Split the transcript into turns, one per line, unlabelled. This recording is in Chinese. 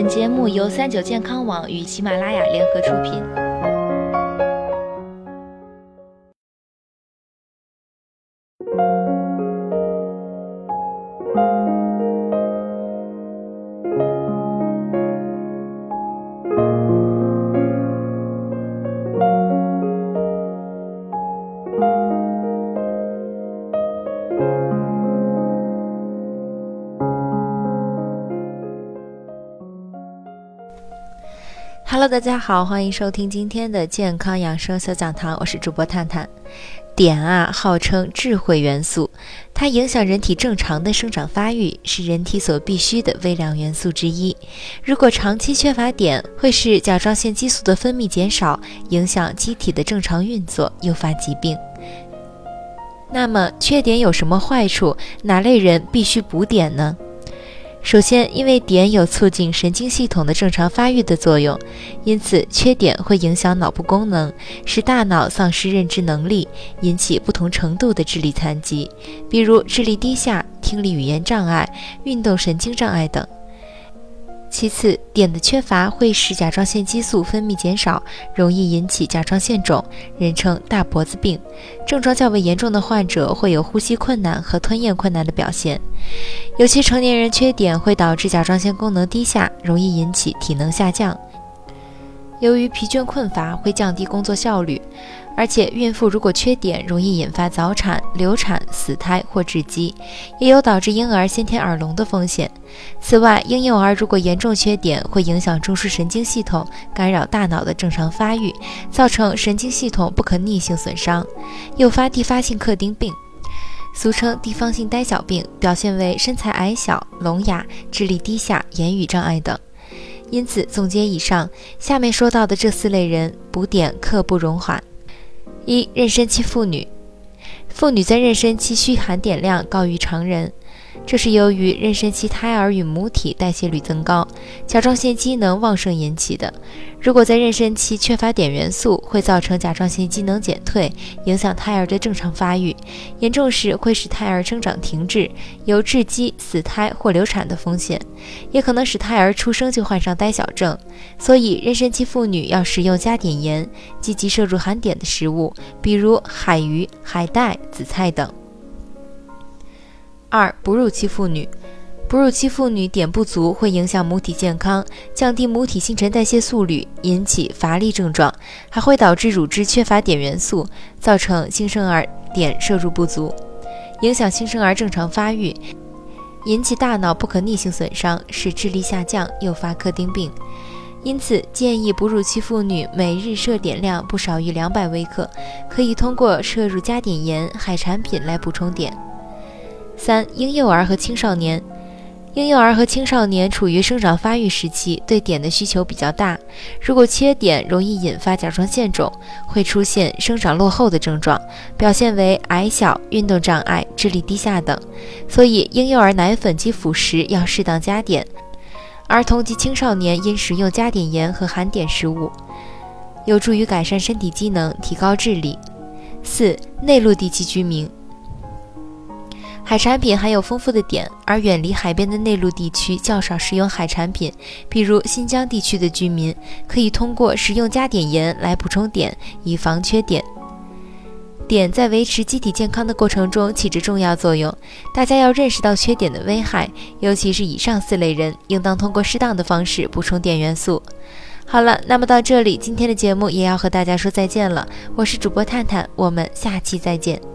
本节目由三九健康网与喜马拉雅联合出品。Hello，大家好，欢迎收听今天的健康养生小讲堂，我是主播探探。碘啊，号称智慧元素，它影响人体正常的生长发育，是人体所必需的微量元素之一。如果长期缺乏碘，会使甲状腺激素的分泌减少，影响机体的正常运作，诱发疾病。那么，缺碘有什么坏处？哪类人必须补碘呢？首先，因为碘有促进神经系统的正常发育的作用，因此缺碘会影响脑部功能，使大脑丧失认知能力，引起不同程度的智力残疾，比如智力低下、听力语言障碍、运动神经障碍等。其次，碘的缺乏会使甲状腺激素分泌减少，容易引起甲状腺肿，人称大脖子病。症状较为严重的患者会有呼吸困难和吞咽困难的表现。有些成年人缺碘会导致甲状腺功能低下，容易引起体能下降。由于疲倦困乏会降低工作效率。而且，孕妇如果缺碘，容易引发早产、流产、死胎或窒息，也有导致婴儿先天耳聋的风险。此外，婴幼儿如果严重缺碘，会影响中枢神经系统，干扰大脑的正常发育，造成神经系统不可逆性损伤，诱发继发性克丁病，俗称地方性呆小病，表现为身材矮小、聋哑、智力低下、言语障碍等。因此，总结以上，下面说到的这四类人，补碘刻不容缓。一、妊娠期妇女，妇女在妊娠期需含碘量高于常人。这是由于妊娠期胎儿与母体代谢率增高，甲状腺机能旺盛引起的。如果在妊娠期缺乏碘元素，会造成甲状腺机能减退，影响胎儿的正常发育，严重时会使胎儿生长停滞，有窒息、死胎或流产的风险，也可能使胎儿出生就患上呆小症。所以，妊娠期妇女要食用加碘盐，积极摄入含碘的食物，比如海鱼、海带、紫菜等。二、哺乳期妇女，哺乳期妇女碘不足会影响母体健康，降低母体新陈代谢速率，引起乏力症状，还会导致乳汁缺乏碘元素，造成新生儿碘摄入不足，影响新生儿正常发育，引起大脑不可逆性损伤，使智力下降，诱发克丁病。因此，建议哺乳期妇女每日摄碘量不少于两百微克，可以通过摄入加碘盐、海产品来补充碘。三、婴幼儿和青少年，婴幼儿和青少年处于生长发育时期，对碘的需求比较大。如果缺碘，容易引发甲状腺肿，会出现生长落后的症状，表现为矮小、运动障碍、智力低下等。所以，婴幼儿奶粉及辅食要适当加碘。儿童及青少年应食用加碘盐和含碘食物，有助于改善身体机能，提高智力。四、内陆地区居民。海产品含有丰富的碘，而远离海边的内陆地区较少食用海产品。比如新疆地区的居民可以通过食用加碘盐来补充碘，以防缺碘。碘在维持机体健康的过程中起着重要作用，大家要认识到缺碘的危害，尤其是以上四类人，应当通过适当的方式补充碘元素。好了，那么到这里，今天的节目也要和大家说再见了。我是主播探探，我们下期再见。